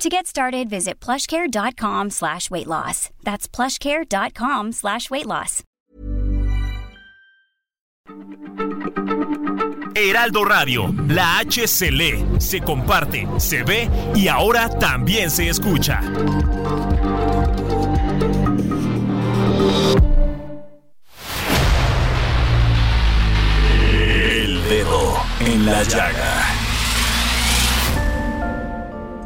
To get started, visit plushcare.com slash weight loss. That's plushcare.com slash weight loss. Heraldo Radio, la H se lee, se comparte, se ve y ahora también se escucha. El dedo en la llaga.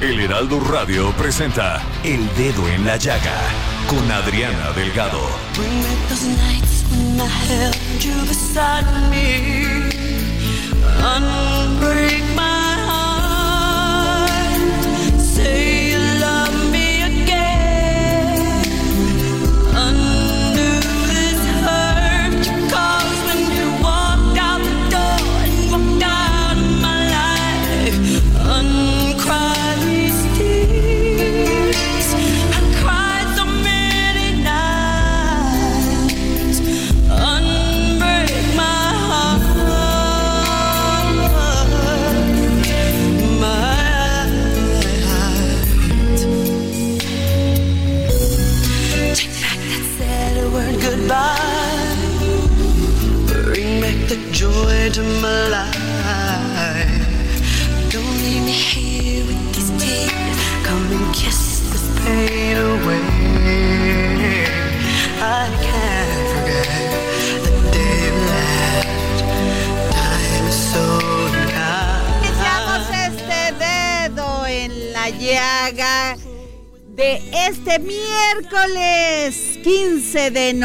El Heraldo Radio presenta El Dedo en la Llaga con Adriana Delgado.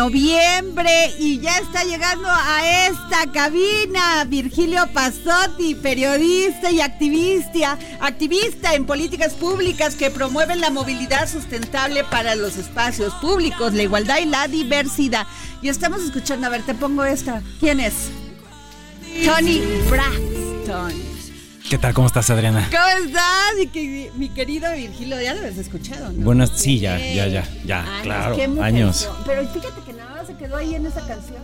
Noviembre y ya está llegando a esta cabina Virgilio Pasotti, periodista y activista, activista en políticas públicas que promueven la movilidad sustentable para los espacios públicos, la igualdad y la diversidad. Y estamos escuchando, a ver, te pongo esta. ¿Quién es? Tony Braxton. ¿Qué tal? ¿Cómo estás, Adriana? ¿Cómo estás? Mi, mi querido Virgilio, ya lo habías escuchado, ¿no? Bueno, sí, ya, ya, ya, ya, Años, claro, años. Pero fíjate quedó ahí en esa canción.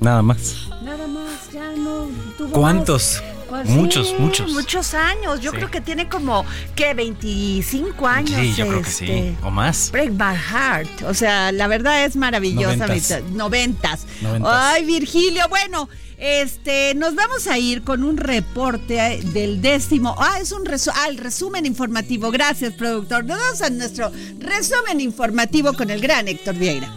Nada más. Nada más, ya no tuvo ¿Cuántos? más. Muchos, sí, muchos. Muchos años. Yo Sí. creo que tiene como, ¿qué? 25 años. Sí, yo creo que sí. este, ¿O más? Break My Heart. O sea, la verdad es maravillosa. Noventas. Noventas. Ay, Virgilio. Bueno, este, nos vamos a ir con un reporte eh, del décimo. Ah, es un resu- ah, el resumen informativo. Gracias, productor. Nos vamos a nuestro resumen informativo con el gran Héctor Vieira.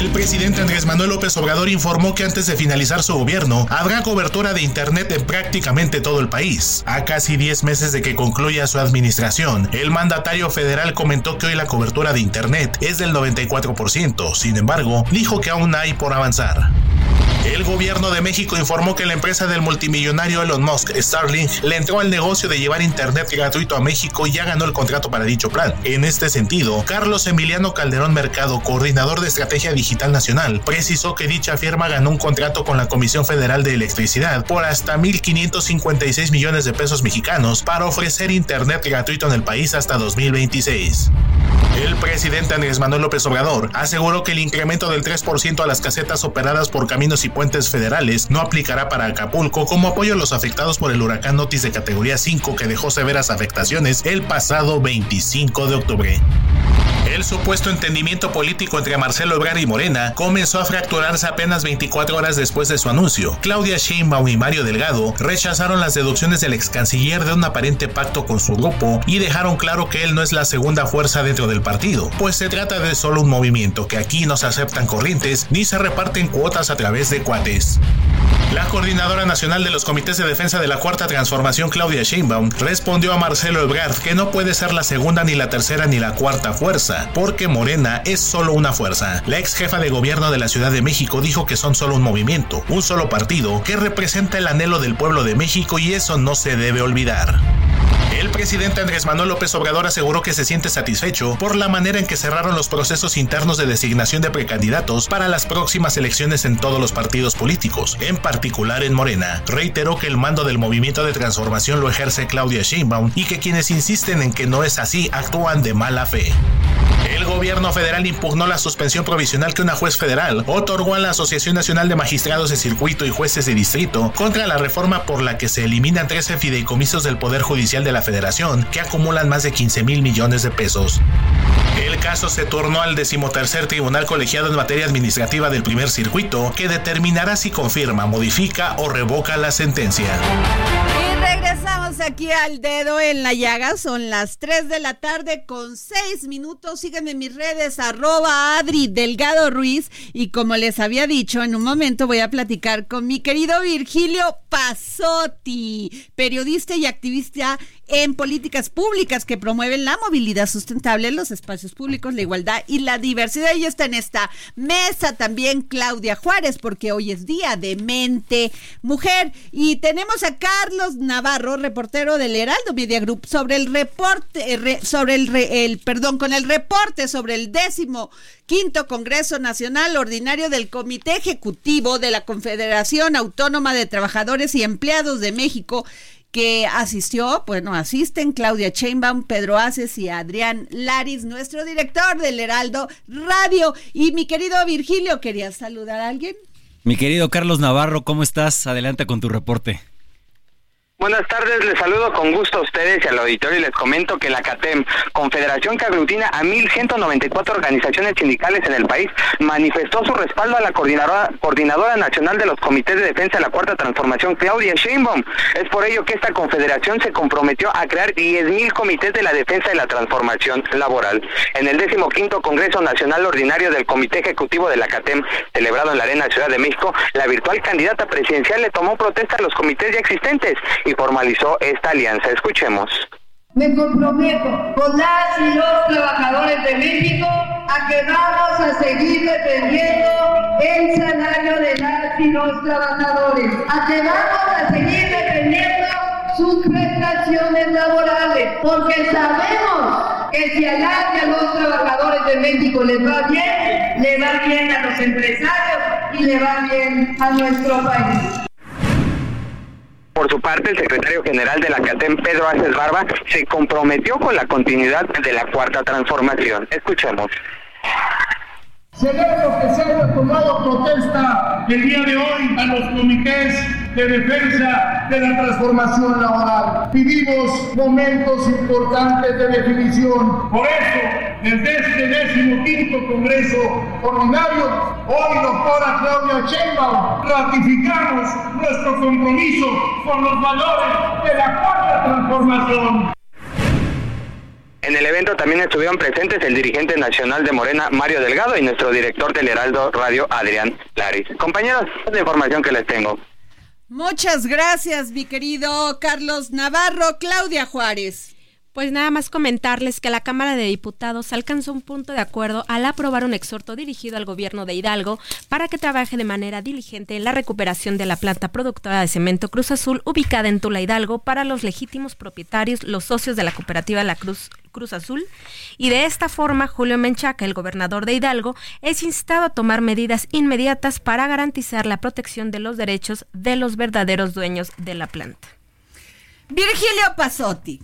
El presidente Andrés Manuel López Obrador informó que antes de finalizar su gobierno habrá cobertura de Internet en prácticamente todo el país. A casi 10 meses de que concluya su administración, el mandatario federal comentó que hoy la cobertura de Internet es del 94%, sin embargo, dijo que aún hay por avanzar. El gobierno de México informó que la empresa del multimillonario Elon Musk, Starlink, le entró al negocio de llevar internet gratuito a México y ya ganó el contrato para dicho plan. En este sentido, Carlos Emiliano Calderón Mercado, coordinador de Estrategia Digital Nacional, precisó que dicha firma ganó un contrato con la Comisión Federal de Electricidad por hasta 1.556 millones de pesos mexicanos para ofrecer internet gratuito en el país hasta 2026. El presidente Andrés Manuel López Obrador aseguró que el incremento del 3% a las casetas operadas por caminos y puentes federales no aplicará para Acapulco como apoyo a los afectados por el huracán Otis de categoría 5 que dejó severas afectaciones el pasado 25 de octubre. El supuesto entendimiento político entre Marcelo Ebrard y Morena comenzó a fracturarse apenas 24 horas después de su anuncio. Claudia Sheinbaum y Mario Delgado rechazaron las deducciones del ex canciller de un aparente pacto con su grupo y dejaron claro que él no es la segunda fuerza dentro del partido, pues se trata de solo un movimiento que aquí no se aceptan corrientes ni se reparten cuotas a través de cuates. La coordinadora nacional de los comités de defensa de la Cuarta Transformación, Claudia Sheinbaum, respondió a Marcelo Ebrard que no puede ser la segunda ni la tercera ni la cuarta fuerza, porque Morena es solo una fuerza. La ex jefa de gobierno de la Ciudad de México dijo que son solo un movimiento, un solo partido que representa el anhelo del pueblo de México y eso no se debe olvidar. El presidente Andrés Manuel López Obrador aseguró que se siente satisfecho por la manera en que cerraron los procesos internos de designación de precandidatos para las próximas elecciones en todos los partidos políticos, en particular en Morena. Reiteró que el mando del movimiento de transformación lo ejerce Claudia Sheinbaum y que quienes insisten en que no es así actúan de mala fe. El gobierno federal impugnó la suspensión provisional que una juez federal otorgó a la Asociación Nacional de Magistrados de Circuito y Jueces de Distrito contra la reforma por la que se eliminan 13 fideicomisos del Poder Judicial de la Federación que acumulan más de 15 mil millones de pesos. El caso se tornó al decimotercer tribunal colegiado en materia administrativa del primer circuito, que determinará si confirma, modifica o revoca la sentencia. Regresamos aquí al dedo en la llaga. Son las 3 de la tarde con 6 minutos. Síganme en mis redes, arroba Adri Delgado Ruiz. Y como les había dicho, en un momento voy a platicar con mi querido Virgilio Pasotti, periodista y activista en políticas públicas que promueven la movilidad sustentable en los espacios públicos, la igualdad y la diversidad. Y está en esta mesa también Claudia Juárez, porque hoy es día de mente mujer. Y tenemos a Carlos Navarro, reportero del Heraldo Media Group, sobre el reporte, eh, sobre el, perdón, con el reporte sobre el décimo quinto Congreso Nacional Ordinario del Comité Ejecutivo de la Confederación Autónoma de Trabajadores y Empleados de México que asistió, bueno, asisten Claudia Chainbaum, Pedro Aces y Adrián Laris, nuestro director del Heraldo Radio. Y mi querido Virgilio, ¿querías saludar a alguien? Mi querido Carlos Navarro, ¿cómo estás? Adelante con tu reporte. Buenas tardes, les saludo con gusto a ustedes y al auditorio y les comento que la CATEM, confederación que a 1.194 organizaciones sindicales en el país, manifestó su respaldo a la coordinadora, nacional de los comités de defensa de la Cuarta Transformación, Claudia Sheinbaum. Es por ello que esta confederación se comprometió a crear 10.000 comités de la defensa de la transformación laboral. En el 15 Congreso Nacional Ordinario del Comité Ejecutivo de la CATEM, celebrado en la Arena Ciudad de México, la virtual candidata presidencial le tomó protesta a los comités ya existentes formalizó esta alianza. Escuchemos. Me comprometo con las y los trabajadores de México a que vamos a seguir defendiendo el salario de las y los trabajadores, a que vamos a seguir defendiendo sus prestaciones laborales, porque sabemos que si a las y a los trabajadores de México les va bien, le va bien a los empresarios y le va bien a nuestro país. Por su parte, el secretario general de la CATEM, Pedro Aces Barba, se comprometió con la continuidad de la cuarta transformación. Escuchemos. Celebro que se haya tomado protesta el día de hoy a los comités de defensa de la transformación laboral. Vivimos momentos importantes de definición. Por eso, desde este décimo quinto Congreso Ordinario, hoy, doctora Claudia Sheinbaum, ratificamos nuestro compromiso con los valores de la cuarta transformación. En el evento también estuvieron presentes el dirigente nacional de Morena, Mario Delgado, y nuestro director del Heraldo Radio, Adrián Laris. Compañeros, la información que les tengo. Muchas gracias, mi querido Carlos Navarro, Claudia Juárez. Pues nada más comentarles que la Cámara de Diputados alcanzó un punto de acuerdo al aprobar un exhorto dirigido al gobierno de Hidalgo para que trabaje de manera diligente en la recuperación de la planta productora de cemento Cruz Azul ubicada en Tula Hidalgo para los legítimos propietarios, los socios de la cooperativa La Cruz Cruz Azul, y de esta forma Julio Menchaca, el gobernador de Hidalgo, es instado a tomar medidas inmediatas para garantizar la protección de los derechos de los verdaderos dueños de la planta. Virgilio Pasotti.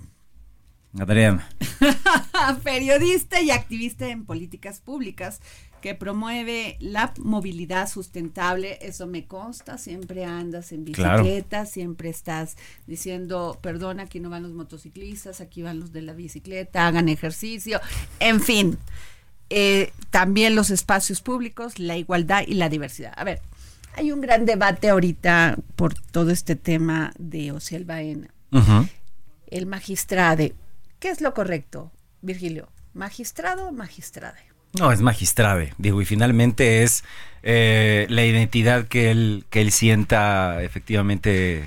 Adrián. Periodista y activista en políticas públicas que promueve la movilidad sustentable, eso me consta, siempre andas en bicicleta, claro. siempre estás diciendo, perdón, aquí no van los motociclistas, aquí van los de la bicicleta, hagan ejercicio, en fin. eh, también los espacios públicos, la igualdad y la diversidad. A ver, hay un gran debate ahorita por todo este tema de Ociel Baena. El magistrado. ¿Qué es lo correcto, Virgilio? ¿Magistrado o magistrade? No, es magistrade, digo, y finalmente es eh, la identidad que él, que él sienta efectivamente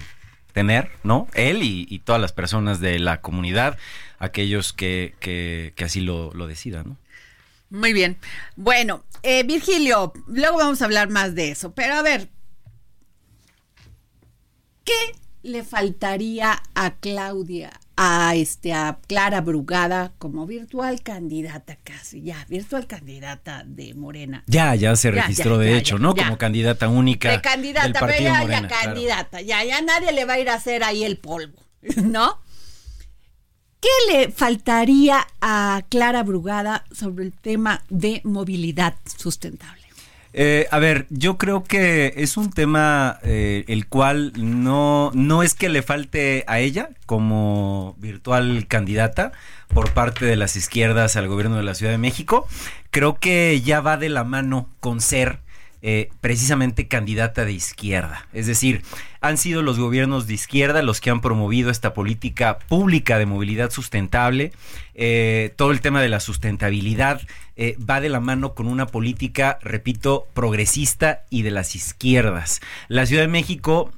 tener, ¿no? Él y, todas las personas de la comunidad, aquellos que, que, así lo, lo, decidan, ¿no? Muy bien. Bueno, eh, Virgilio, luego vamos a hablar más de eso, pero a ver, ¿qué le faltaría a Claudia a este a Clara Brugada como virtual candidata casi, ya, virtual candidata de Morena. Ya, ya se registró de hecho, ¿no? Como candidata única. De candidata, pero ya, ya candidata, ya, ya nadie le va a ir a hacer ahí el polvo, ¿no? ¿Qué le faltaría a Clara Brugada sobre el tema de movilidad sustentable? Eh, a ver, yo creo que es un tema eh, el cual no, no es que le falte a ella como virtual candidata por parte de las izquierdas al gobierno de la Ciudad de México. Creo que ya va de la mano con ser eh, precisamente candidata de izquierda. Es decir, han sido los gobiernos de izquierda los que han promovido esta política pública de movilidad sustentable. Eh, todo el tema de la sustentabilidad eh, va de la mano con una política, repito, progresista y de las izquierdas. La Ciudad de México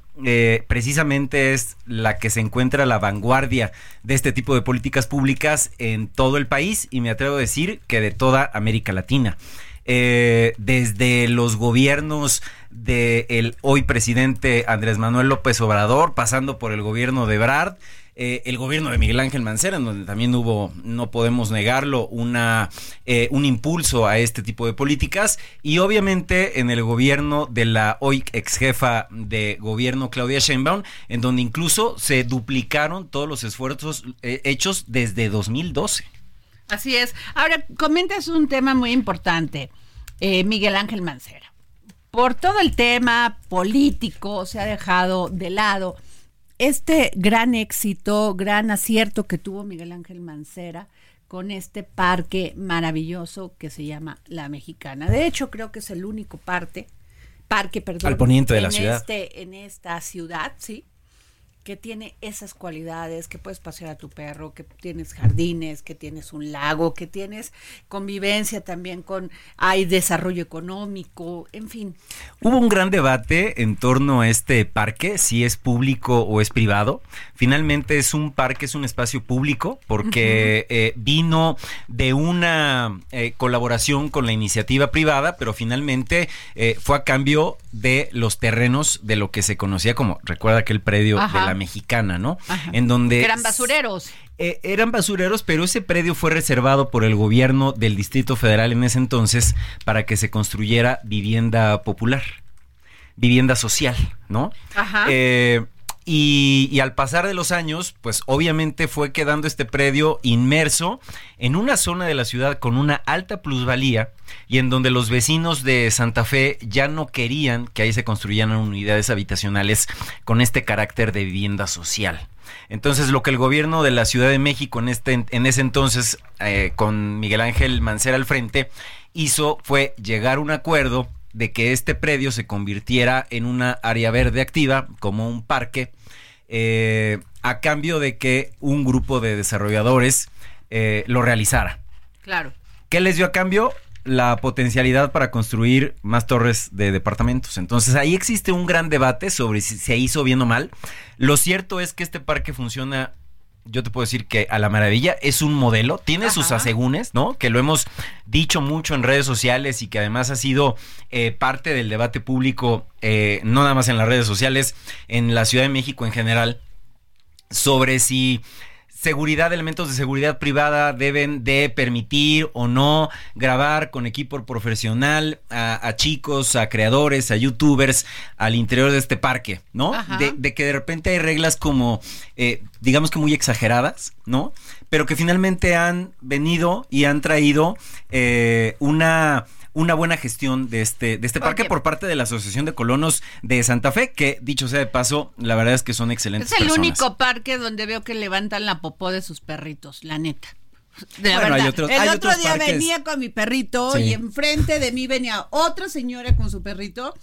precisamente es la que se encuentra a la vanguardia de este tipo de políticas públicas en todo el país y me atrevo a decir que de toda América Latina. Eh, desde los gobiernos del hoy presidente Andrés Manuel López Obrador, pasando por el gobierno de Brad, eh, el gobierno de Miguel Ángel Mancera, en donde también hubo, no podemos negarlo, una, eh, un impulso a este tipo de políticas, y obviamente en el gobierno de la hoy ex jefa de gobierno Claudia Sheinbaum, en donde incluso se duplicaron todos los esfuerzos hechos desde 2012. Así es. Ahora, comentas un tema muy importante, eh, Miguel Ángel Mancera. Por todo el tema político se ha dejado de lado este gran éxito, gran acierto que tuvo Miguel Ángel Mancera con este parque maravilloso que se llama La Mexicana. De hecho, creo que es el único parque, parque, perdón, al poniente de la ciudad. Este, en esta ciudad, sí, que tiene esas cualidades, que puedes pasear a tu perro, que tienes jardines, que tienes un lago, que tienes convivencia también con, hay desarrollo económico, en fin. Hubo un gran debate en torno a este parque, si es público o es privado. Finalmente es un parque, es un espacio público, porque eh, vino de una eh, colaboración con la iniciativa privada, pero finalmente eh, fue a cambio de los terrenos de lo que se conocía como, recuerda que el predio de la mexicana, ¿no? En donde... Eran basureros. Eh, eran basureros, pero ese predio fue reservado por el gobierno del Distrito Federal en ese entonces para que se construyera vivienda popular, vivienda social, ¿no? Ajá. Eh, y, al pasar de los años, pues obviamente fue quedando este predio inmerso en una zona de la ciudad con una alta plusvalía y en donde los vecinos de Santa Fe ya no querían que ahí se construyeran unidades habitacionales con este carácter de vivienda social. Entonces, lo que el gobierno de la Ciudad de México en, este, en ese entonces, eh, con Miguel Ángel Mancera al frente, hizo fue llegar a un acuerdo de que este predio se convirtiera en una área verde activa, como un parque, eh, a cambio de que un grupo de desarrolladores eh, lo realizara. Claro. ¿Qué les dio a cambio? La potencialidad para construir más torres de departamentos. Entonces ahí existe un gran debate sobre si se hizo bien o mal. Lo cierto es que este parque funciona yo te puedo decir que a la maravilla es un modelo, tiene sus asegúnes, ¿no? Que lo hemos dicho mucho en redes sociales y que además ha sido eh, parte del debate público, eh, no nada más en las redes sociales, en la Ciudad de México en general, sobre si seguridad, elementos de seguridad privada deben de permitir o no grabar con equipo profesional a, chicos, a creadores, a youtubers al interior de este parque, ¿no? De, que de repente hay reglas como, eh, digamos que muy exageradas, ¿no? Pero que finalmente han venido y han traído eh, una una buena gestión de este, de este parque por parte de la Asociación de Colonos de Santa Fe, que dicho sea de paso, la verdad es que son excelentes. Es el único parque donde veo que levantan la popó de sus perritos, la neta. De la Bueno, hay verdad. otros- el hay otro día parques. venía con mi perrito Sí. y enfrente de mí venía otra señora con su perrito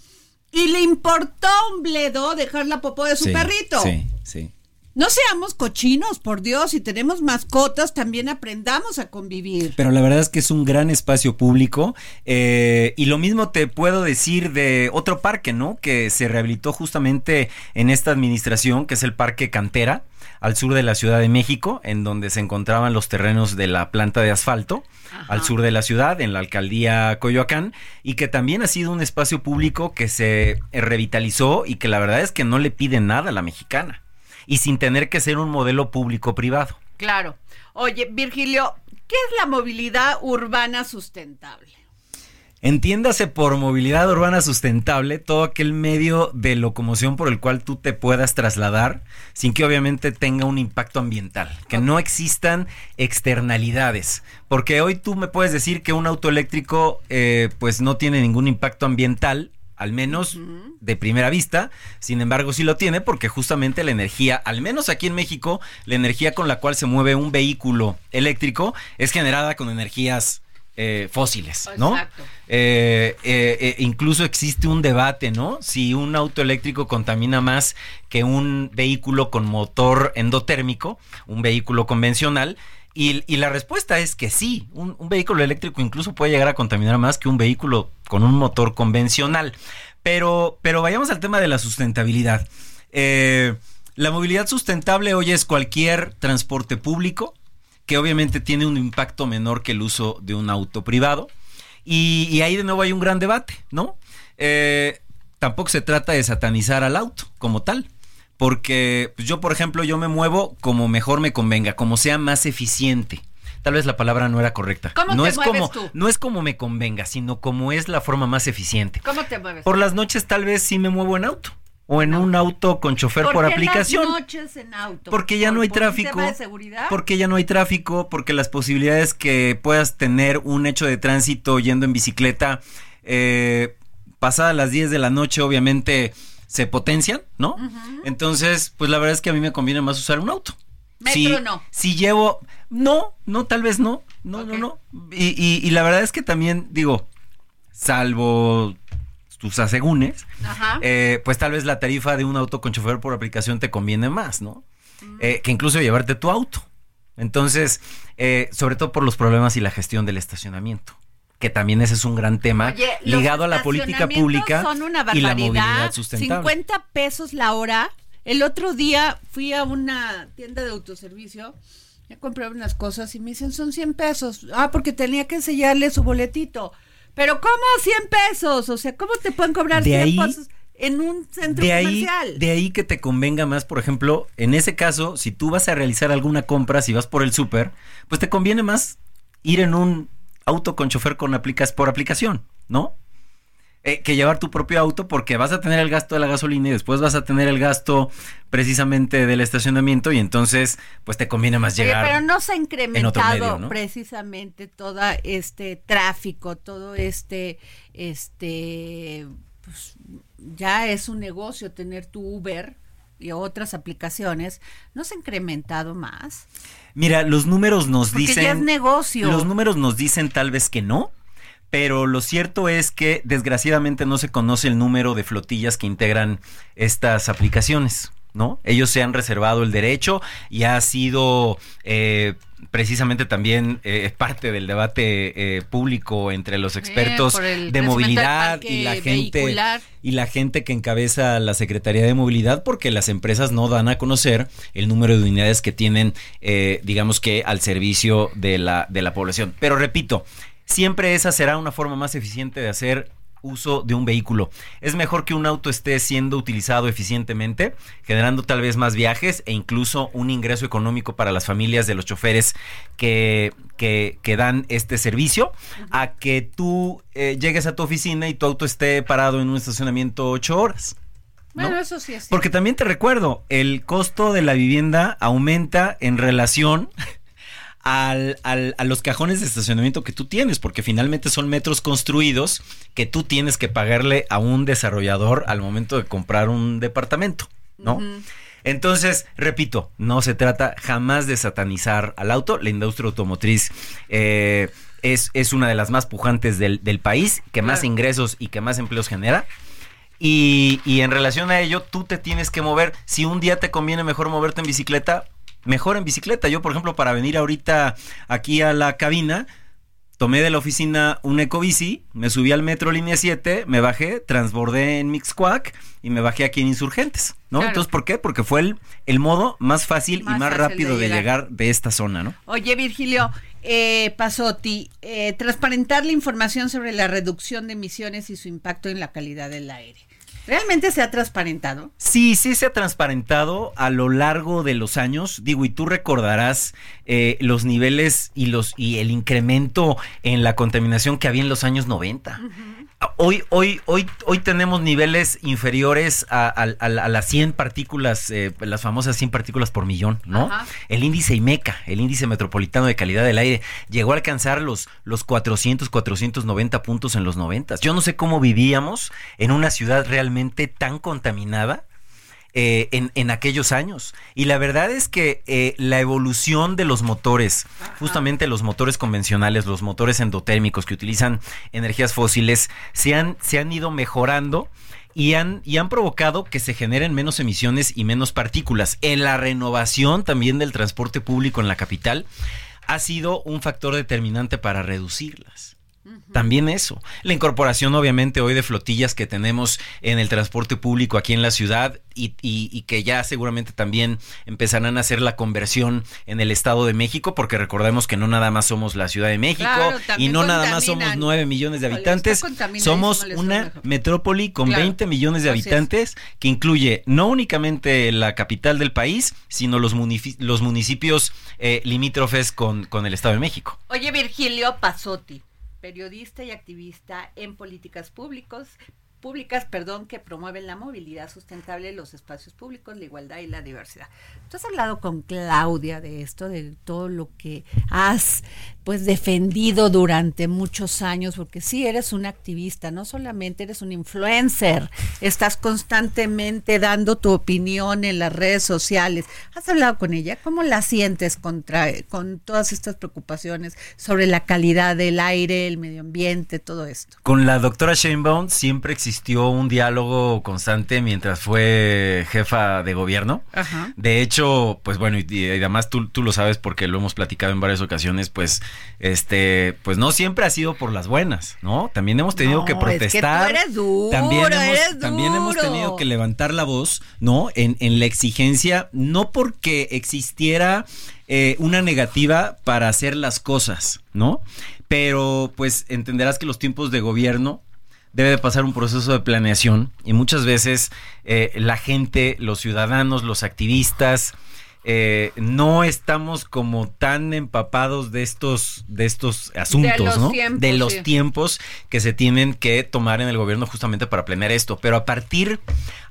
y le importó un bledo dejar la popó de su Sí, perrito. Sí, sí. No seamos cochinos, por Dios, si tenemos mascotas, también aprendamos a convivir. Pero la verdad es que es un gran espacio público eh, y lo mismo te puedo decir de otro parque, ¿no? Que se rehabilitó justamente en esta administración, que es el Parque Cantera, al sur de la Ciudad de México, en donde se encontraban los terrenos de la planta de asfalto, al sur de la ciudad, en la alcaldía Coyoacán, y que también ha sido un espacio público que se revitalizó y que la verdad es que no le pide nada a la mexicana, y sin tener que ser un modelo público-privado. Claro. Oye, Virgilio, ¿qué es la movilidad urbana sustentable? Entiéndase por movilidad urbana sustentable todo aquel medio de locomoción por el cual tú te puedas trasladar sin que obviamente tenga un impacto ambiental, que no existan externalidades, porque hoy tú me puedes decir que un auto eléctrico eh, pues no tiene ningún impacto ambiental, al menos de primera vista, sin embargo sí lo tiene porque justamente la energía, al menos aquí en México, la energía con la cual se mueve un vehículo eléctrico es generada con energías eh, fósiles, ¿no? Exacto. Eh, eh, eh, incluso existe un debate, ¿no? Si un auto eléctrico contamina más que un vehículo con motor endotérmico, un vehículo convencional. Y, la respuesta es que sí, un, vehículo eléctrico incluso puede llegar a contaminar más que un vehículo con un motor convencional. Pero, pero vayamos al tema de la sustentabilidad. Eh, la movilidad sustentable hoy es cualquier transporte público que obviamente tiene un impacto menor que el uso de un auto privado. Y, y ahí de nuevo hay un gran debate, ¿no? Eh, tampoco se trata de satanizar al auto como tal. Porque pues, yo, por ejemplo, yo me muevo como mejor me convenga, como sea más eficiente. Tal vez la palabra no era correcta. ¿Cómo no te es mueves como tú? no es como me convenga, sino como es la forma más eficiente. ¿Cómo te mueves? Por las noches tal vez sí me muevo en auto o en un auto con chofer por, qué las aplicación. noches en auto? Porque ya ¿Por- no hay por tráfico. tema de seguridad? Porque ya no hay tráfico, porque las posibilidades que puedas tener un hecho de tránsito yendo en bicicleta, eh, pasadas las 10 de la noche, obviamente se potencian, ¿no? Entonces, pues la verdad es que a mí me conviene más usar un auto. Metro si, no. Si llevo. No, no, tal vez no. No, no, no. Y, y- y la verdad es que también, digo, salvo tus asegúnes, Ajá. eh, pues tal vez la tarifa de un auto con chofer por aplicación te conviene más, ¿no? Eh, que incluso llevarte tu auto. Entonces, eh, sobre todo por los problemas y la gestión del estacionamiento, que también ese es un gran tema Oye, ligado a la política pública son una y la movilidad sustentable. 50 pesos la hora. El otro día fui a una tienda de autoservicio a comprar unas cosas y me dicen son 100 pesos. Ah, porque tenía que enseñarle su boletito. Pero ¿cómo 100 pesos? O sea, ¿cómo te pueden cobrar De 100 ahí- pesos en un centro de ahí, comercial? de ahí que te convenga más, por ejemplo, en ese caso, si tú vas a realizar alguna compra, si vas por el súper, pues te conviene más ir en un auto con chofer con aplicas por aplicación, ¿no? Eh, que llevar tu propio auto porque vas a tener el gasto de la gasolina y después vas a tener el gasto precisamente del estacionamiento y entonces pues te conviene más Oye, llegar. pero no se ha en incrementado otro medio, ¿no? precisamente todo este tráfico, todo este, este, pues ya es un negocio tener tu Uber y otras aplicaciones. ¿No se ha incrementado más? Mira, los números nos Porque dicen. ya es negocio. Los números nos dicen tal vez que no. Pero lo cierto es que desgraciadamente no se conoce el número de flotillas que integran estas aplicaciones, ¿no? Ellos se han reservado el derecho y ha sido eh, precisamente también eh, parte del debate eh, público entre los expertos por el de movilidad y la gente vehicular. y la gente que encabeza la Secretaría de Movilidad porque las empresas no dan a conocer el número de unidades que tienen, eh, digamos que al servicio de la, de la población. Pero repito, siempre esa será una forma más eficiente de hacer uso de un vehículo. Es mejor que un auto esté siendo utilizado eficientemente, generando tal vez más viajes e incluso un ingreso económico para las familias de los choferes que, que, que dan este servicio, a que tú eh, llegues a tu oficina y tu auto esté parado en un estacionamiento ocho horas. ¿no? Bueno, eso sí es. Porque también te recuerdo, el costo de la vivienda aumenta en relación al, al- a los cajones de estacionamiento que tú tienes, porque finalmente son metros construidos que tú tienes que pagarle a un desarrollador al momento de comprar un departamento, ¿no? Entonces, repito, no se trata jamás de satanizar al auto. La industria automotriz eh, es, es, una de las más pujantes del, del país, que más ingresos y que más empleos genera. Y, y, en relación a ello, tú te tienes que mover. Si un día te conviene mejor moverte en bicicleta, mejor en bicicleta. Yo, por ejemplo, para venir ahorita aquí a la cabina, tomé de la oficina un ecobici, me subí al metro línea 7, me bajé, transbordé en Mixquack y me bajé aquí en Insurgentes, ¿no? Claro. Entonces, ¿por qué? Porque fue el, el modo más fácil más y más rápido de llegar. de llegar. de esta zona, ¿no? Oye, Virgilio, eh, Pasotti, eh, transparentar la información sobre la reducción de emisiones y su impacto en la calidad del aire. ¿Realmente se ha transparentado? Sí, sí se ha transparentado a lo largo de los años. Digo, y tú recordarás eh, los niveles y los y el incremento en la contaminación que había en los años 90. Uh -huh. Hoy, hoy, hoy, hoy tenemos niveles inferiores a, a, a, a las 100 partículas, eh, las famosas 100 partículas por millón, ¿no? Ajá. El índice IMECA, el índice metropolitano de calidad del aire, llegó a alcanzar los, los 400, 490 puntos en los 90. Yo no sé cómo vivíamos en una ciudad realmente tan contaminada eh, en, en, aquellos años. Y la verdad es que eh, la evolución de los motores, Ajá. justamente los motores convencionales, los motores endotérmicos que utilizan energías fósiles, se han, se han ido mejorando. Y han, y han provocado que se generen menos emisiones y menos partículas. En la renovación también del transporte público en la capital ha sido un factor determinante para reducirlas. También eso. La incorporación, obviamente, hoy de flotillas que tenemos en el transporte público aquí en la ciudad y, y, y, que ya seguramente también empezarán a hacer la conversión en el Estado de México, porque recordemos que no nada más somos la Ciudad de México claro, y no nada más somos 9 millones de habitantes. Somos una metrópoli con claro. 20 millones de habitantes que incluye no únicamente la capital del país, sino los, municipios, los municipios eh, limítrofes con, con el Estado de México. Oye, Virgilio Pasotti periodista y activista en políticas públicos, públicas, perdón, que promueven la movilidad sustentable, los espacios públicos, la igualdad y la diversidad. Tú has hablado con Claudia de esto, de todo lo que has pues defendido durante muchos años, porque sí eres un activista, no solamente eres un influencer, estás constantemente dando tu opinión en las redes sociales. ¿Has hablado con ella? ¿Cómo la sientes contra, con todas estas preocupaciones sobre la calidad del aire, el medio ambiente, todo esto? Con la doctora Sheinbaum siempre existió un diálogo constante mientras fue jefa de gobierno. Ajá. De hecho, pues bueno, y, y además tú, tú lo sabes porque lo hemos platicado en varias ocasiones, pues este, pues no siempre ha sido por las buenas, ¿no? También hemos tenido no, que protestar. Es que tú eres duro, también, hemos, eres también hemos tenido que levantar la voz, ¿no? En, en la exigencia, no porque existiera eh, una negativa para hacer las cosas, ¿no? Pero pues entenderás que los tiempos de gobierno debe de pasar un proceso de planeación y muchas veces eh, la gente, los ciudadanos, los activistas, eh, no estamos como tan empapados de estos de estos asuntos, de ¿no? Tiempos, de los sí. tiempos que se tienen que tomar en el gobierno justamente para planear esto. Pero a partir,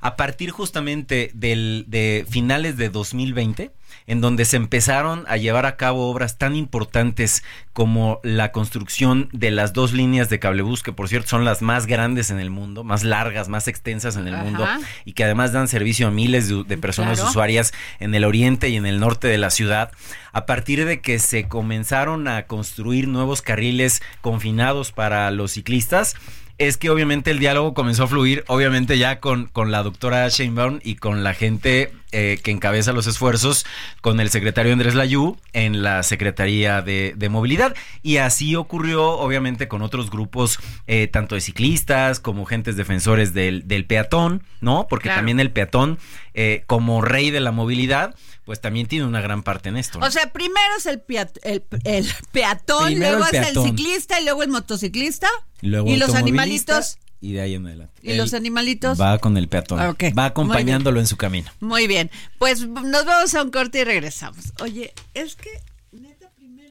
a partir justamente del, de finales de 2020, en donde se empezaron a llevar a cabo obras tan importantes como la construcción de las dos líneas de cablebús, que por cierto son las más grandes en el mundo, más largas, más extensas en el Ajá. mundo, y que además dan servicio a miles de, de personas Claro. usuarias en el oriente y en el norte de la ciudad, a partir de que se comenzaron a construir nuevos carriles confinados para los ciclistas, es que obviamente el diálogo comenzó a fluir, obviamente ya con, con la doctora Sheinbaum y con la gente eh, que encabeza los esfuerzos, con el secretario Andrés Layú en la Secretaría de, de Movilidad. Y así ocurrió obviamente con otros grupos, eh, tanto de ciclistas como gentes defensores del, del peatón, ¿no? Porque Claro. también el peatón, eh, como rey de la movilidad, pues también tiene una gran parte en esto. ¿no? O sea, primero es el, peat- el, el peatón, Primero luego el es el ciclista y luego el motociclista. Luego y los animalitos. Y de ahí en adelante. ¿Y Él los animalitos? Va con el peatón. Ah, ok. Va acompañándolo en su camino. Muy bien. Pues nos vamos a un corte y regresamos. Oye, es que neta primero.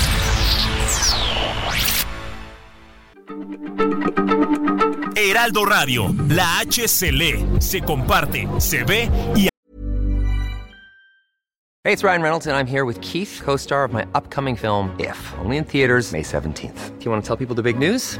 Heraldo Radio, la H se lee, se comparte, se ve y... Hey, it's Ryan Reynolds and I'm here with Keith, co-star of my upcoming film If, only in theaters May 17th. Do you want to tell people the big news?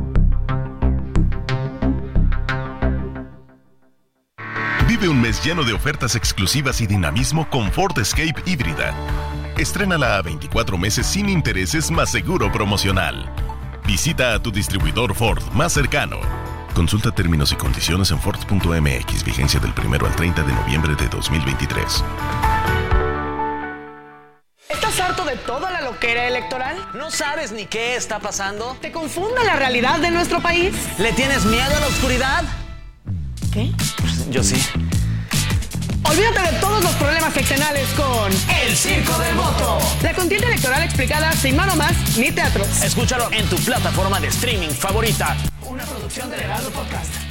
Vive un mes lleno de ofertas exclusivas y dinamismo con Ford Escape híbrida. Estrénala a 24 meses sin intereses más seguro promocional. Visita a tu distribuidor Ford más cercano. Consulta términos y condiciones en Ford.mx, vigencia del 1 al 30 de noviembre de 2023. ¿Estás harto de toda la loquera electoral? ¿No sabes ni qué está pasando? ¿Te confunde la realidad de nuestro país? ¿Le tienes miedo a la oscuridad? ¿Qué? Yo sí. Olvídate de todos los problemas seccionales con El Circo del Voto. La contienda electoral explicada sin mano más ni teatros. Escúchalo en tu plataforma de streaming favorita. Una producción de Heraldo Podcast.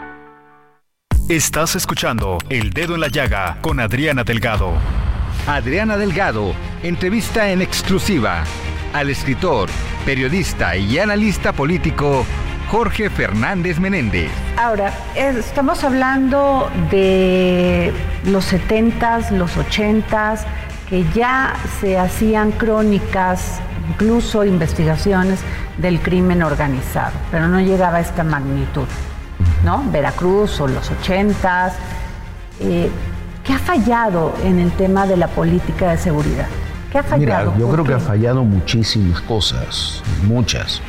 Estás escuchando El Dedo en la Llaga con Adriana Delgado. Adriana Delgado entrevista en exclusiva al escritor, periodista y analista político Jorge Fernández Menéndez. Ahora, estamos hablando de los 70s, los 80s, que ya se hacían crónicas, incluso investigaciones del crimen organizado, pero no llegaba a esta magnitud. ¿No? Veracruz o los ochentas. Eh, ¿Qué ha fallado en el tema de la política de seguridad? ¿Qué ha fallado? Mira, yo creo que ha fallado muchísimas cosas, muchas,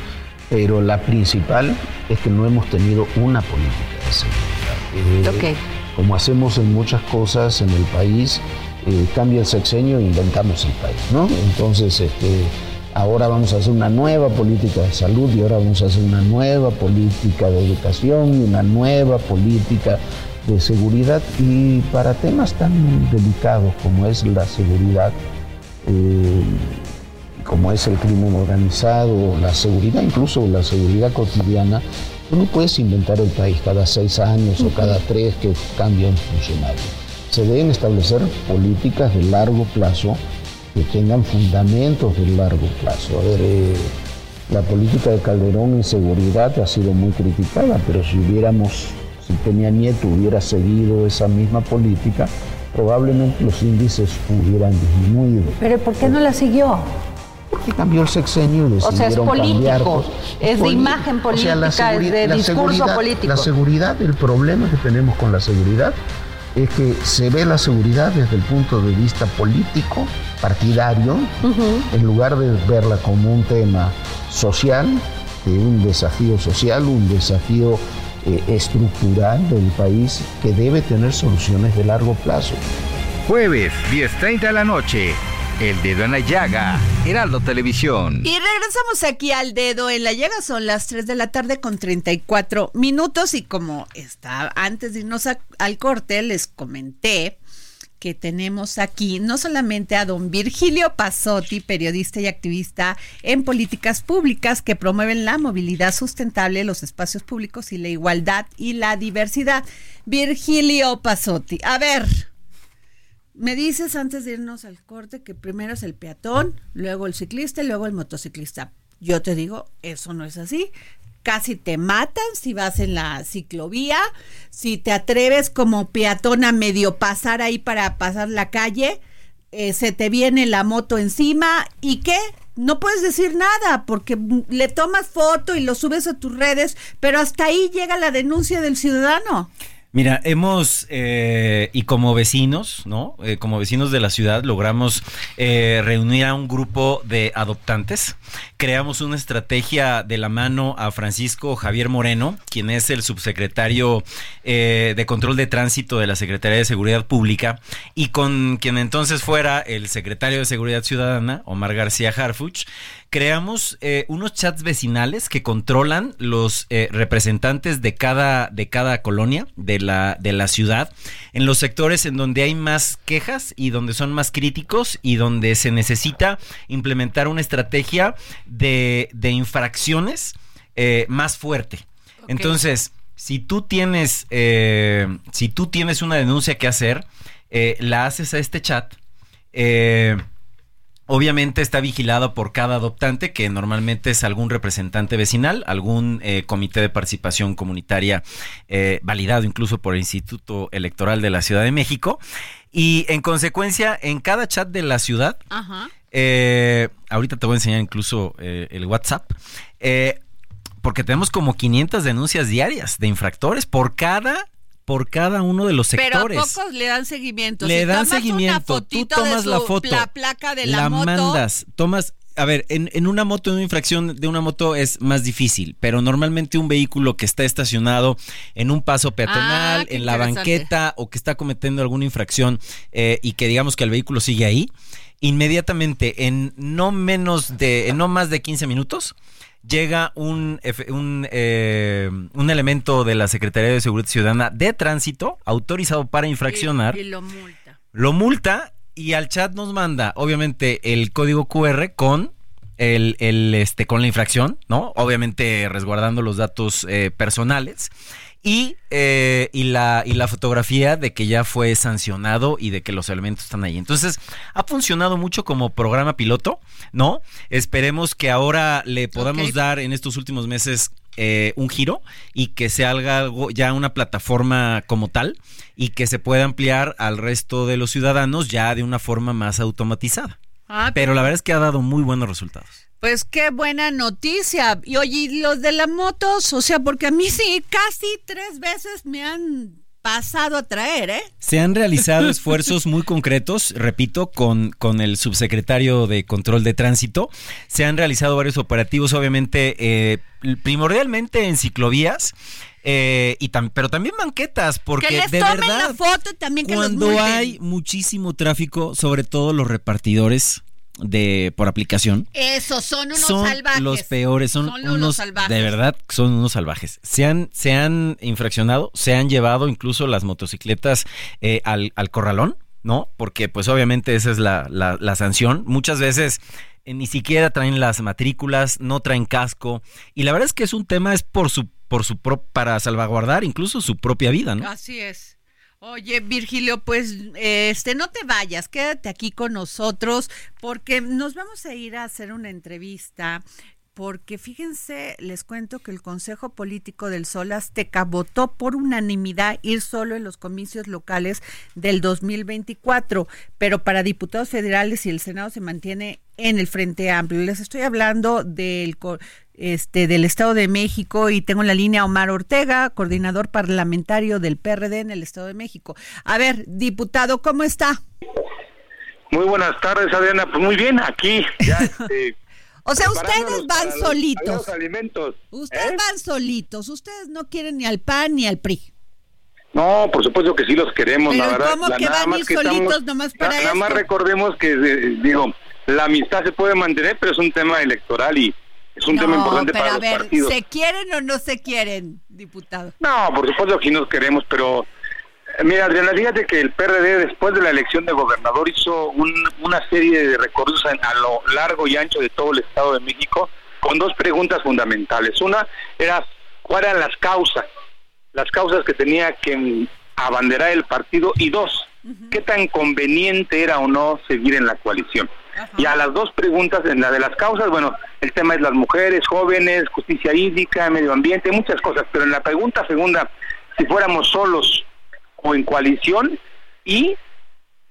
pero la principal es que no hemos tenido una política de seguridad. Eh, Como hacemos en muchas cosas en el país, eh, cambia el sexenio e inventamos el país, ¿no? Entonces, este, ahora vamos a hacer una nueva política de salud y ahora vamos a hacer una nueva política de educación y una nueva política de seguridad y para temas tan delicados como es la seguridad, eh, como es el crimen organizado, la seguridad, incluso la seguridad cotidiana, tú no puedes inventar el país cada seis años o cada tres que cambia un funcionario. Se deben establecer políticas de largo plazo que tengan fundamentos de largo plazo. A ver, eh, La política de Calderón en seguridad ha sido muy criticada, pero si hubiéramos, si Peña Nieto hubiera seguido esa misma política, probablemente los índices hubieran disminuido. Pero ¿por qué no la siguió? Porque cambió el sexenio y O sea, es decidieron cambiar, político, pues. es de imagen o sea, la política, es de discurso seguridad- político. La seguridad, el problema que tenemos con la seguridad es que se ve la seguridad desde el punto de vista político, partidario, en lugar de verla como un tema social, de un desafío social, un desafío eh, estructural del país que debe tener soluciones de largo plazo. Jueves, 10.30 de la noche. El dedo en la llaga. Heraldo Televisión. Y regresamos aquí al dedo en la llaga, son las 3 de la tarde con 34 minutos y como está antes de irnos al corte, les comenté que tenemos aquí no solamente a don Virgilio Pasotti, periodista y activista en políticas públicas que promueven la movilidad sustentable, los espacios públicos y la igualdad y la diversidad. Virgilio Pasotti, a ver, me dices antes de irnos al corte que primero es el peatón, luego el ciclista y luego el motociclista. Yo te digo, eso no es así. Casi te matan si vas en la ciclovía, si te atreves como peatón a medio pasar ahí para pasar la calle, eh, se te viene la moto encima y qué, no puedes decir nada porque le tomas foto y lo subes a tus redes, pero hasta ahí llega la denuncia del ciudadano. Mira, hemos, eh, y como vecinos, ¿no? Eh, como vecinos de la ciudad, logramos eh, reunir a un grupo de adoptantes. Creamos una estrategia de la mano a Francisco Javier Moreno, quien es el subsecretario eh, de Control de Tránsito de la Secretaría de Seguridad Pública, y con quien entonces fuera el secretario de Seguridad Ciudadana, Omar García Harfuch, creamos eh, unos chats vecinales que controlan los eh, representantes de cada, de cada colonia de la, de la ciudad, en los sectores en donde hay más quejas y donde son más críticos y donde se necesita implementar una estrategia de, de infracciones eh, más fuerte. Entonces, si tú tienes, eh, si tú tienes una denuncia que hacer, eh, la haces a este chat. eh, Obviamente está vigilado por cada adoptante, que normalmente es algún representante vecinal, algún eh, comité de participación comunitaria eh, validado incluso por el Instituto Electoral de la Ciudad de México. Y en consecuencia, en cada chat de la ciudad, Ajá. Eh, ahorita te voy a enseñar incluso eh, el WhatsApp, eh, porque tenemos como 500 denuncias diarias de infractores por cada, por cada uno de los sectores. Pero a pocos le dan seguimiento. Le Si dan tomas una seguimiento. Tú de tomas la foto. La placa de la, moto. mandas. Tomas. A ver, en, en una moto, en una infracción de una moto es más difícil, pero normalmente un vehículo que está estacionado en un paso peatonal, Ah, en la banqueta o que está cometiendo alguna infracción eh, y que digamos que el vehículo sigue ahí, inmediatamente en no menos de, en no más de 15 minutos, llega un, un, eh, un elemento de la Secretaría de Seguridad Ciudadana de Tránsito autorizado para infraccionar Y, y lo multa. lo multa y al chat nos manda, obviamente, el código QR con el, el, este, con la infracción, ¿no? Obviamente resguardando los datos eh, personales. Y, eh, y, la, y la fotografía de que ya fue sancionado y de que los elementos están ahí. Entonces, ha funcionado mucho como programa piloto, ¿no? Esperemos que ahora le podamos dar en estos últimos meses eh, un giro y que se haga algo, ya una plataforma como tal y que se pueda ampliar al resto de los ciudadanos ya de una forma más automatizada. Ah, Pero la verdad es que ha dado muy buenos resultados. Pues qué buena noticia. Y oye, ¿y los de las motos, o sea, porque a mí sí, casi tres veces me han pasado a traer, ¿eh? Se han realizado esfuerzos muy concretos, repito, con, con el subsecretario de Control de Tránsito. Se han realizado varios operativos, obviamente, eh, primordialmente en ciclovías. eh, y tam- pero también banquetas, porque que les de tomen verdad, la foto también que cuando hay muchísimo tráfico, sobre todo los repartidores de por aplicación, Esos son unos son salvajes. los peores, son, Son unos unos salvajes. de verdad son unos salvajes. Se han, se han infraccionado, se han llevado incluso las motocicletas eh, al, al corralón, ¿no? Porque pues obviamente esa es la, la, la sanción. Muchas veces eh, ni siquiera traen las matrículas, no traen casco. Y la verdad es que es un tema, es por su, por su pro- para salvaguardar incluso su propia vida, ¿no? Así es. Oye, Virgilio, pues este no te vayas, quédate aquí con nosotros porque nos vamos a ir a hacer una entrevista porque fíjense, les cuento que el Consejo Político del Sol Azteca votó por unanimidad ir solo en los comicios locales del 2024, pero para diputados federales y el Senado se mantiene en el Frente Amplio. Les estoy hablando del este del Estado de México y tengo en la línea Omar Ortega, coordinador parlamentario del PRD en el Estado de México. A ver, diputado, ¿cómo está? Muy buenas tardes, Adriana. Pues muy bien, aquí ya este, O sea, ustedes van los- solitos. los alimentos. Ustedes ¿eh? van solitos. Ustedes no quieren ni al PAN ni al PRI. No, por supuesto que sí los queremos, Pero la verdad. ¿cómo La- que van a ir solitos nomás para na- Nada más recordemos que, eh, digo, la amistad se puede mantener, pero es un tema electoral y es un tema importante pero para a los ver, partidos. ¿se quieren o no se quieren, diputado? No, por supuesto que sí nos queremos, pero mira, Adriana, fíjate que el PRD después de la elección de gobernador hizo un- una serie de recorridos a lo largo y ancho de todo el Estado de México con dos preguntas fundamentales. Una era cuáles eran las causas, las causas que tenía que abanderar el partido y dos, qué tan conveniente era o no seguir en la coalición. Y a las dos preguntas, en la de las causas, bueno, el tema es las mujeres, jóvenes, justicia hídrica, medio ambiente, muchas cosas, pero en la pregunta segunda, si fuéramos solos o en coalición y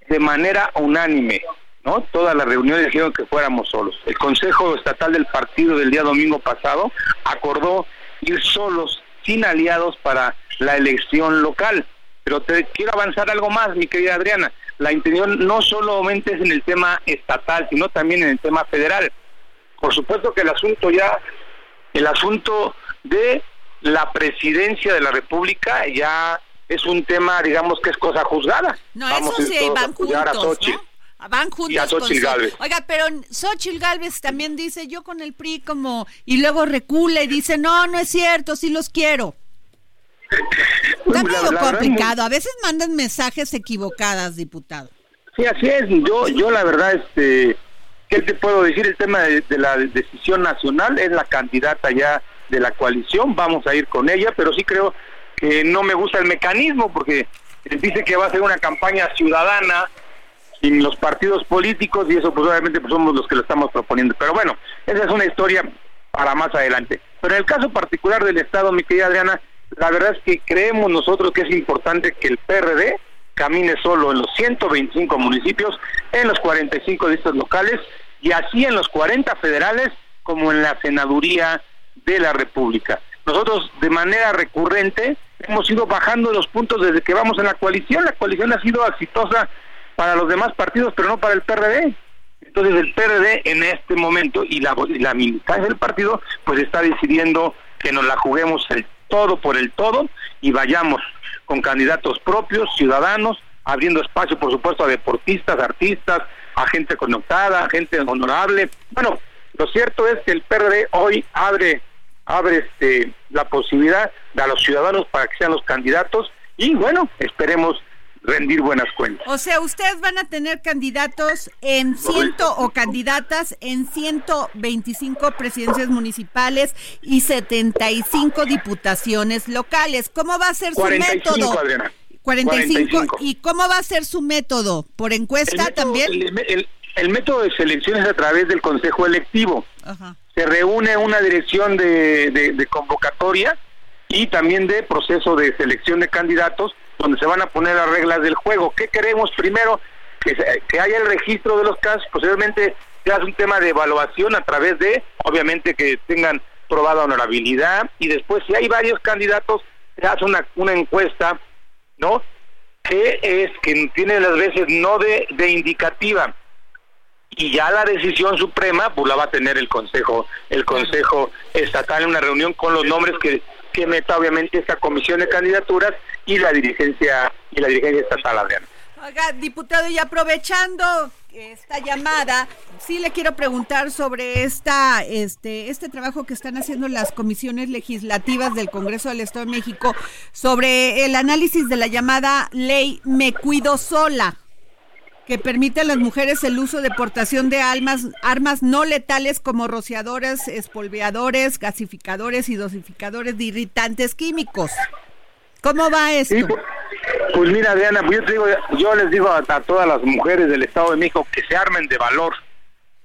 de manera unánime, ¿no? Todas las reuniones dijeron que fuéramos solos. El Consejo Estatal del Partido del día domingo pasado acordó ir solos, sin aliados para la elección local. Pero te quiero avanzar algo más, mi querida Adriana. La intención no solamente es en el tema estatal, sino también en el tema federal. Por supuesto que el asunto ya, el asunto de la presidencia de la República ya es un tema, digamos, que es cosa juzgada. No, Vamos eso sí, a van a juntos. Van juntos Y a con Xochitl Gálvez. Oiga, pero Xochitl Galvez también dice, yo con el PRI como... Y luego recula y dice, no, no es cierto, sí los quiero. Está medio complicado. A veces mandan mensajes equivocadas, diputado. Sí, así es. Yo, yo la verdad, este, ¿qué te puedo decir? El tema de, de la decisión nacional es la candidata ya de la coalición. Vamos a ir con ella, pero sí creo no me gusta el mecanismo porque dice que va a ser una campaña ciudadana sin los partidos políticos y eso pues obviamente pues somos los que lo estamos proponiendo. Pero bueno, esa es una historia para más adelante. Pero en el caso particular del Estado, mi querida Adriana, la verdad es que creemos nosotros que es importante que el PRD camine solo en los 125 municipios, en los 45 distritos locales y así en los 40 federales como en la senaduría de la República. Nosotros de manera recurrente hemos ido bajando los puntos desde que vamos en la coalición. La coalición ha sido exitosa para los demás partidos, pero no para el PRD. Entonces el PRD en este momento y la, y la militancia del partido pues está decidiendo que nos la juguemos el todo por el todo y vayamos con candidatos propios, ciudadanos, abriendo espacio por supuesto a deportistas, artistas, a gente conectada, a gente honorable. Bueno, lo cierto es que el PRD hoy abre abre este la posibilidad a los ciudadanos para que sean los candidatos y bueno, esperemos rendir buenas cuentas. O sea, ustedes van a tener candidatos en ciento o candidatas en 125 presidencias municipales y 75 diputaciones locales. ¿Cómo va a ser su 45, método? Adriana. 45. 45. ¿Y cómo va a ser su método? ¿Por encuesta método- también? El, el- el método de selección es a través del Consejo Electivo. Ajá. Se reúne una dirección de, convocatoria y también de proceso de selección de candidatos donde se van a poner las reglas del juego. ¿Qué queremos? Primero, que, que haya el registro de los casos, posiblemente se hace un tema de evaluación a través de, obviamente, que tengan probada honorabilidad y después si hay varios candidatos, se hace una, una encuesta, ¿no? Que es que tiene las veces no de, de indicativa, y ya la decisión suprema pues la va a tener el consejo el consejo estatal en una reunión con los nombres que que meta obviamente esta comisión de candidaturas y la dirigencia y la dirigencia estatal Adriana. Oiga, diputado, y aprovechando esta llamada, sí le quiero preguntar sobre esta, este, este trabajo que están haciendo las comisiones legislativas del Congreso del Estado de México sobre el análisis de la llamada ley Me Cuido Sola que permite a las mujeres el uso de portación de armas, armas no letales como rociadores, espolveadores, gasificadores y dosificadores de irritantes químicos. ¿Cómo va esto? Pues mira Adriana, pues yo, te digo, yo les digo a, a todas las mujeres del Estado de México que se armen de valor.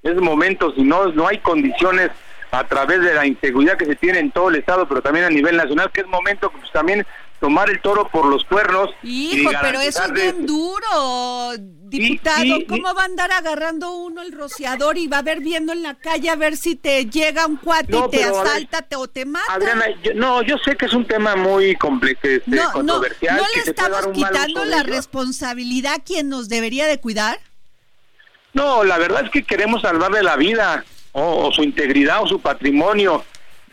Es momento, si no, no hay condiciones a través de la inseguridad que se tiene en todo el estado, pero también a nivel nacional, que es momento pues, también tomar el toro por los cuernos. Hijo, pero eso es bien duro, diputado. ¿Cómo va a andar agarrando uno el rociador y va a ver viendo en la calle a ver si te llega un cuate y te asalta o te mata? Adriana, no, yo sé que es un tema muy complejo, este, no, controversial. ¿No, le estamos quitando la responsabilidad a quien nos debería de cuidar? No, la verdad es que queremos salvarle la vida o, su integridad o su patrimonio,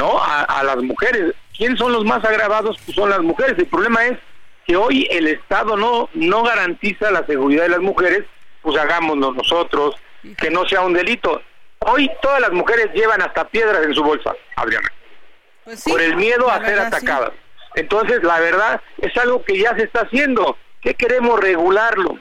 ¿no? a las mujeres ¿Quiénes son los más agravados? Pues son las mujeres. El problema es que hoy el Estado no, no garantiza la seguridad de las mujeres, pues hagámoslo nosotros, que no sea un delito. Hoy todas las mujeres llevan hasta piedras en su bolsa, Adriana, pues por el miedo a ser atacadas. Entonces, la verdad es algo que ya se está haciendo. ¿Qué queremos regularlo?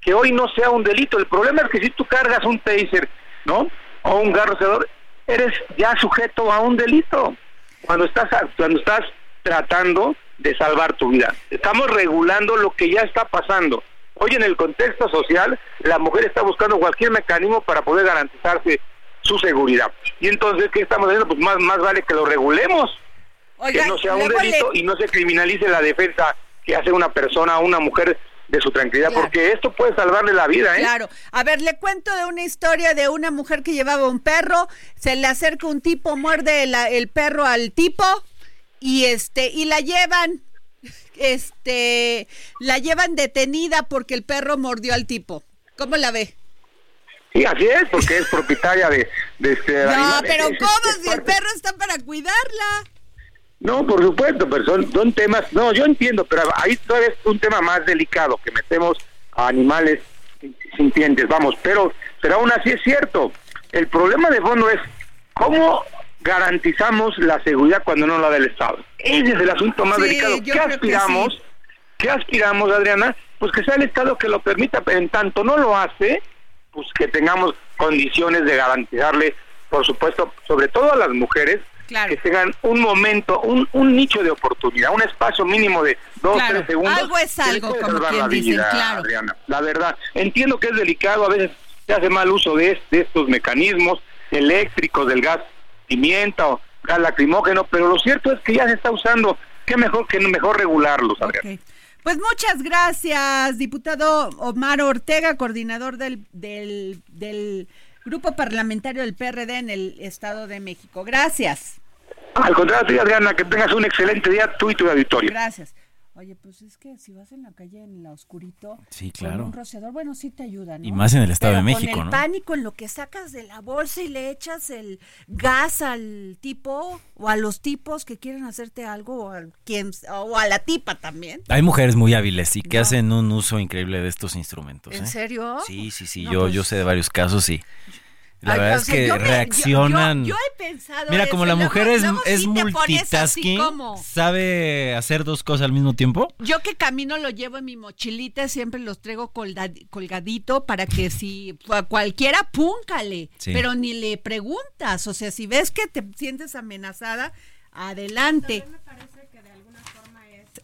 Que hoy no sea un delito. El problema es que si tú cargas un taser, ¿no? O un garrocedor, eres ya sujeto a un delito cuando estás cuando estás tratando de salvar tu vida. Estamos regulando lo que ya está pasando. Hoy en el contexto social, la mujer está buscando cualquier mecanismo para poder garantizarse su seguridad. Y entonces, ¿qué estamos haciendo? Pues más, más vale que lo regulemos, que no sea un delito y no se criminalice la defensa que hace una persona, una mujer de su tranquilidad, porque esto puede salvarle la vida, ¿eh? Claro. A ver, le cuento de una historia de una mujer que llevaba un perro, se le acerca un tipo, muerde el perro al tipo y este y la llevan este la llevan detenida porque el perro mordió al tipo. ¿Cómo la ve? Sí, así es, porque es propietaria de, de este No, pero ¿cómo si el perro está para cuidarla? No, por supuesto, pero son, temas, no, yo entiendo, pero ahí todavía es un tema más delicado, que metemos a animales sintientes, vamos, pero, pero aún así es cierto, el problema de fondo es cómo garantizamos la seguridad cuando no la del Estado. Ese es el asunto más delicado. ¿Qué aspiramos? ¿Qué aspiramos, Adriana? Pues que sea el Estado que lo permita, pero en tanto no lo hace, pues que tengamos condiciones de garantizarle, por supuesto, sobre todo a las mujeres, que tengan un momento, un, un nicho de oportunidad, un espacio mínimo de dos, tres segundos. Algo es algo, como quien dice, claro. la verdad, entiendo que es delicado, a veces se hace mal uso de, estos mecanismos eléctricos, del gas pimienta o gas lacrimógeno, pero lo cierto es que ya se está usando. Qué mejor que mejor regularlos, Pues muchas gracias, diputado Omar Ortega, coordinador del, del, del Grupo Parlamentario del PRD en el Estado de México. Gracias. Al contrario, Adriana, que tengas un excelente día tú y tu auditorio. Gracias. Oye, pues es que si vas en la calle en la oscurito, sí, claro. con un rociador, bueno, sí te ayuda, ¿no? Y más en el Estado de México, con el pánico en lo que sacas de la bolsa y le echas el gas al tipo o a los tipos que quieren hacerte algo o a, quien, o a la tipa también. Hay mujeres muy hábiles y que hacen un uso increíble de estos instrumentos. ¿En ¿eh? serio? Sí, sí, sí, yo, yo pues sé de varios casos y... La verdad es que reaccionan. Yo, he pensado. Mira, como la mujer es, es multitasking, sabe hacer dos cosas al mismo tiempo. Yo que camino lo llevo en mi mochilita, siempre los traigo colgadito para que si cualquiera, púncale. Pero ni le preguntas. O sea, si ves que te sientes amenazada, adelante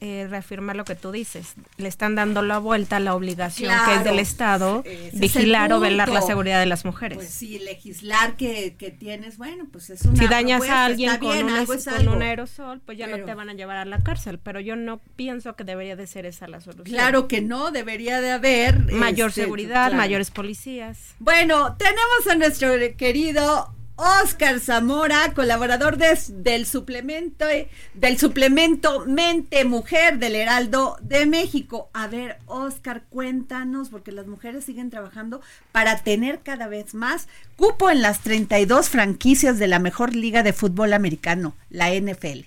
eh, reafirmar lo que tú dices. Le están dando la vuelta a la obligación que es del Estado vigilar o velar la seguridad de las mujeres. Pues sí, legislar que, tienes, bueno, pues es una Si dañas a alguien con, un aerosol, pues ya no te van a llevar a la cárcel, pero yo no pienso que debería de ser esa la solución. Claro que no, debería de haber mayor este, seguridad, mayores policías. Bueno, tenemos a nuestro querido Oscar Zamora, colaborador del suplemento del suplemento Mente Mujer del Heraldo de México. A ver, Oscar, cuéntanos porque las mujeres siguen trabajando para tener cada vez más cupo en las 32 franquicias de la mejor liga de fútbol americano, la NFL.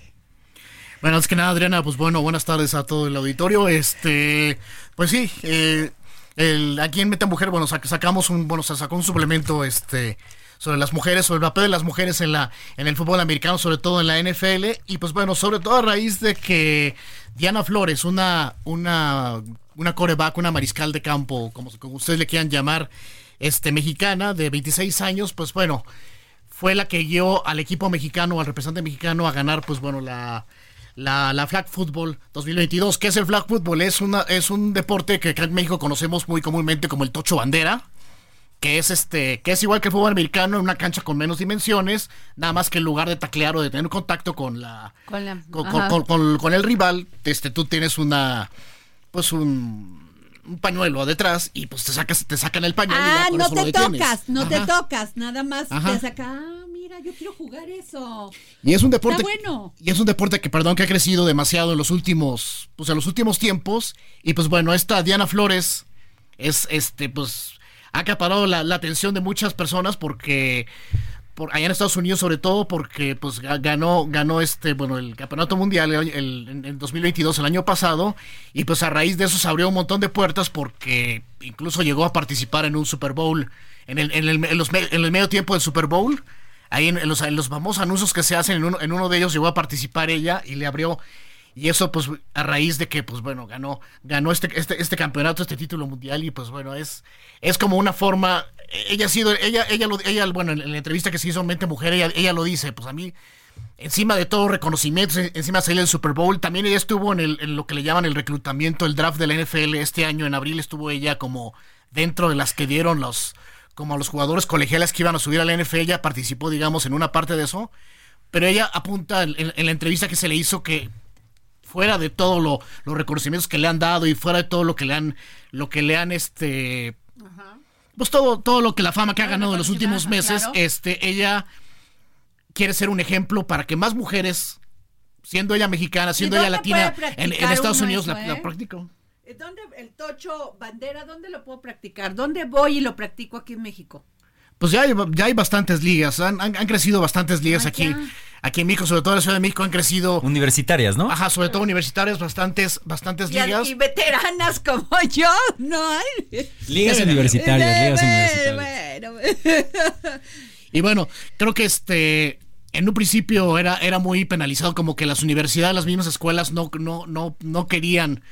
Bueno, es que nada, Adriana, pues bueno, buenas tardes a todo el auditorio. Este, pues sí, eh, el, aquí en Mente Mujer, bueno, sacamos un, bueno, se sacó un suplemento, este, sobre las mujeres, sobre el papel de las mujeres en la en el fútbol americano, sobre todo en la NFL y pues bueno, sobre todo a raíz de que Diana Flores, una una una coreback, una mariscal de campo, como, como ustedes le quieran llamar, este mexicana de 26 años, pues bueno, fue la que guió al equipo mexicano, al representante mexicano a ganar pues bueno, la la, la, Flag Football 2022. ¿Qué es el Flag Football? Es, una, es un deporte que acá en México conocemos muy comúnmente como el tocho bandera que es este que es igual que el fútbol americano en una cancha con menos dimensiones nada más que en lugar de taclear o de tener contacto con la Con la- con, con- con- con el rival este tú tienes una pues un, un pañuelo detrás y pues te sacas te sacan el pañuelo y ya Ah, no lo te tocas, no te Ajá. tocas, nada más Ajá. te saca, ah, mira, yo quiero jugar eso. Y es un deporte Está bueno. y es un deporte que perdón que ha crecido demasiado en los últimos pues en los últimos tiempos y pues bueno, esta Diana Flores es este pues ha acaparado la, la atención de muchas personas porque por allá en Estados Unidos sobre todo porque pues ga- ganó ganó este bueno el campeonato mundial el, el- en en 2022 el año pasado y pues a raíz de eso se abrió un montón de puertas porque incluso llegó a participar en un Super Bowl en el, en el, en los en el medio tiempo del Super Bowl ahí en, en los, en los famosos anuncios que se hacen en uno, en uno de ellos llegó a participar ella y le abrió y eso pues a raíz de que pues bueno ganó ganó este este, este campeonato este título mundial y pues bueno es es como una forma ella ha sido ella ella lo ella bueno en la entrevista que se hizo en Mente Mujer ella, ella lo dice pues a mí encima de todo reconocimientos en- encima salió el Super Bowl también ella estuvo en, el, lo que le llaman el reclutamiento el draft de la NFL este año en abril estuvo ella como dentro de las que dieron los como a los jugadores colegiales que iban a subir a la NFL ella participó digamos en una parte de eso pero ella apunta en la entrevista que se le hizo que fuera de todo lo, los reconocimientos que le han dado y fuera de todo lo que le han lo que le han este pues todo todo lo que la fama que ha ganado en los últimos meses claro. este ella quiere ser un ejemplo para que más mujeres siendo ella mexicana siendo ella latina en, en Estados Unidos eso, la, eh? la Eh, ¿Dónde el tocho bandera, dónde lo puedo practicar? ¿Dónde voy y lo practico aquí en México? Pues ya hay, ya hay bastantes ligas han, han- han crecido bastantes ligas Ah, aquí ya. aquí en México sobre todo en la Ciudad de México han crecido Universitarias, ¿no? ajá sobre todo universitarias bastantes bastantes ligas y veteranas como yo, ¿no hay? Ligas universitarias, ligas Eh, universitarias. Bueno, Y bueno, creo que este en un principio era, era muy penalizado, como que las universidades, las mismas escuelas no, no, no, no querían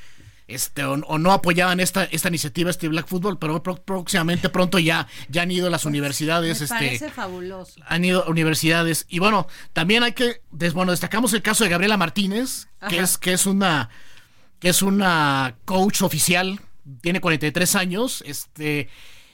este, o, o no apoyaban esta, esta iniciativa, este Black Football, pero pro- próximamente pronto ya, ya han ido las universidades, me este, parece fabuloso. han ido a universidades. Y bueno, también hay que, des- bueno, destacamos el caso de Gabriela Martínez, que es, que es una, que es una coach oficial, tiene 43 años, este,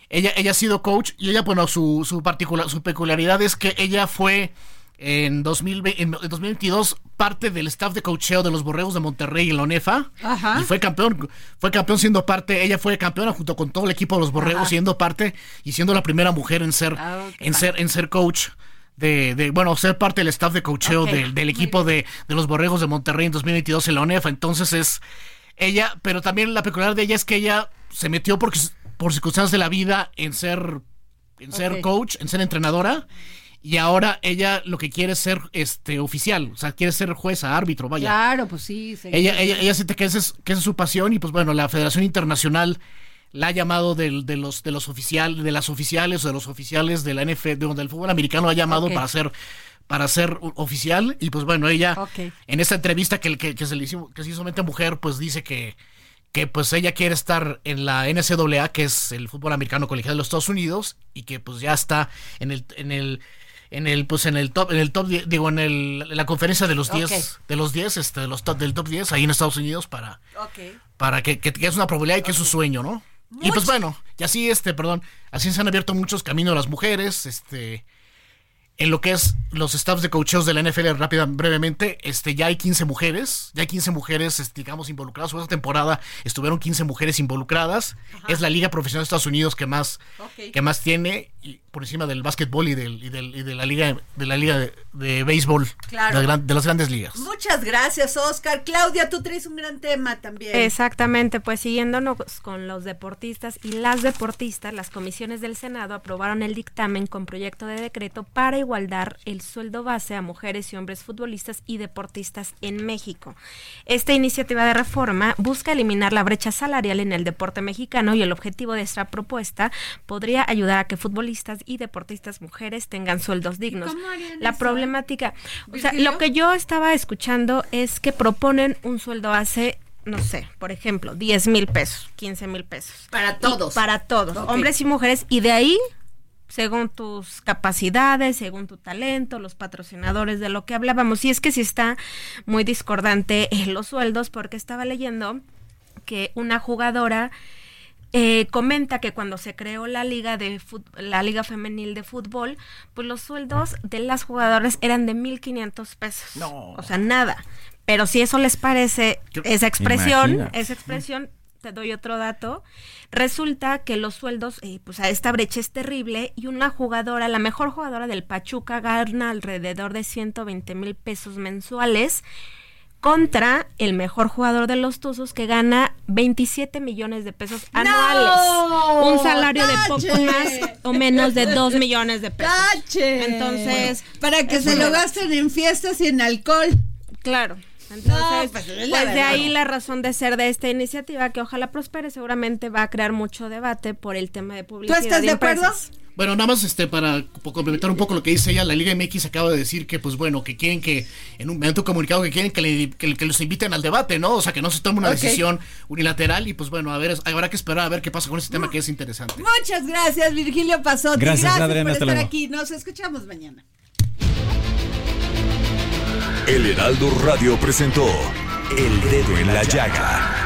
ella, ella ha sido coach y ella, bueno, su, su particular, su peculiaridad es que ella fue en, 2020 en 2022 parte del staff de coacheo de los Borregos de Monterrey en la ONEFA Ajá. y fue campeón, fue campeón siendo parte, ella fue campeona junto con todo el equipo de los Borregos Ajá. siendo parte y siendo la primera mujer en ser, Ah, en padre. ser, en ser coach de, de, bueno, ser parte del staff de coacheo Ok, del, del equipo de, de los Borregos de Monterrey en 2022 en la ONEFA. Entonces es ella, pero también la peculiaridad de ella es que ella se metió por, por circunstancias de la vida en ser, en ser coach, en ser entrenadora. Y ahora ella lo que quiere es ser este oficial, o sea, quiere ser jueza, árbitro, vaya. Claro, pues sí. se- Ella, ella, ella siente que esa, es, que esa es su pasión y pues bueno, la Federación Internacional la ha llamado del- de, los de los oficiales, de las oficiales o de los oficiales de la NFL, de donde el fútbol americano ha llamado para ser para ser oficial y pues bueno, ella en esta entrevista que, que, que se le hizo, que se hizo mente mujer, pues dice que que pues ella quiere estar en la NCAA, que es el fútbol americano colegial de los Estados Unidos y que pues ya está en el en el en el pues en el top en el top digo en el en la conferencia de los 10 Ok. de los 10 este de los top, del top 10 ahí en Estados Unidos para para que, que- que es una probabilidad y que es su sueño, ¿no? Y pues bueno, y así este, perdón, así se han abierto muchos caminos a las mujeres, este en lo que es los staffs de coacheos de la NFL rápida brevemente, este ya hay 15 mujeres, ya hay 15 mujeres este, digamos involucradas, o esta temporada estuvieron 15 mujeres involucradas. Es la liga profesional de Estados Unidos que más que más tiene y por encima del básquetbol y del y, del, y de la liga de la liga de, de béisbol Claro. de, gran- de las grandes ligas. Muchas gracias, Oscar. Claudia, tú traes un gran tema también. Exactamente, pues siguiéndonos con los deportistas y las deportistas, las comisiones del Senado aprobaron el dictamen con proyecto de decreto para igualdar el sueldo base a mujeres y hombres futbolistas y deportistas en México. Esta iniciativa de reforma busca eliminar la brecha salarial en el deporte mexicano y el objetivo de esta propuesta podría ayudar a que futbolistas y deportistas mujeres tengan sueldos dignos. cómo harían La eso? problemática, o sea, lo que yo estaba escuchando es que proponen un sueldo base no sé, por ejemplo, 10 mil pesos, 15 mil pesos. Para todos. Y para todos, hombres y mujeres, y de ahí, según tus capacidades, según tu talento, los patrocinadores de lo que hablábamos. Y es que sí está muy discordante en los sueldos, porque estaba leyendo que una jugadora eh, comenta que cuando se creó la liga de la liga femenil de fútbol, pues los sueldos de las jugadoras eran de 1.500 pesos. No. O sea, nada. Pero si eso les parece, esa expresión, esa expresión, te doy otro dato. Resulta que los sueldos, eh, pues a esta brecha es terrible y una jugadora, la mejor jugadora del Pachuca, gana alrededor de 120 mil pesos mensuales contra el mejor jugador de los Tuzos que gana 27 millones de pesos anuales. un salario de poco más o menos de 2 millones de pesos. Entonces, para que se lo gasten en fiestas y en alcohol. Claro. Entonces, pues, pues de ahí la razón de ser de esta iniciativa, que ojalá prospere, seguramente va a crear mucho debate por el tema de publicidad. ¿Tú estás de, acuerdo? Bueno, nada más este para complementar un poco lo que dice ella, la Liga MX acaba de decir que, pues bueno, que quieren que, en un momento comunicado, que quieren que, los inviten al debate, ¿no? O sea, que no se tome una decisión unilateral y, pues bueno, a ver, habrá que esperar a ver qué pasa con este tema que es interesante. Muchas gracias, Virgilio Pasotti. Gracias, gracias por estar aquí. Nos escuchamos mañana. El Heraldo Radio presentó El Dedo en la Llaga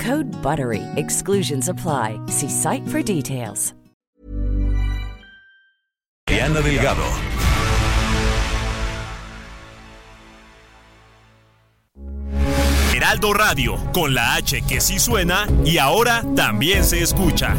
Code BUTTERY. Exclusions apply. See site for details. Diana Delgado. Heraldo Radio, con la H que sí suena y ahora también se escucha.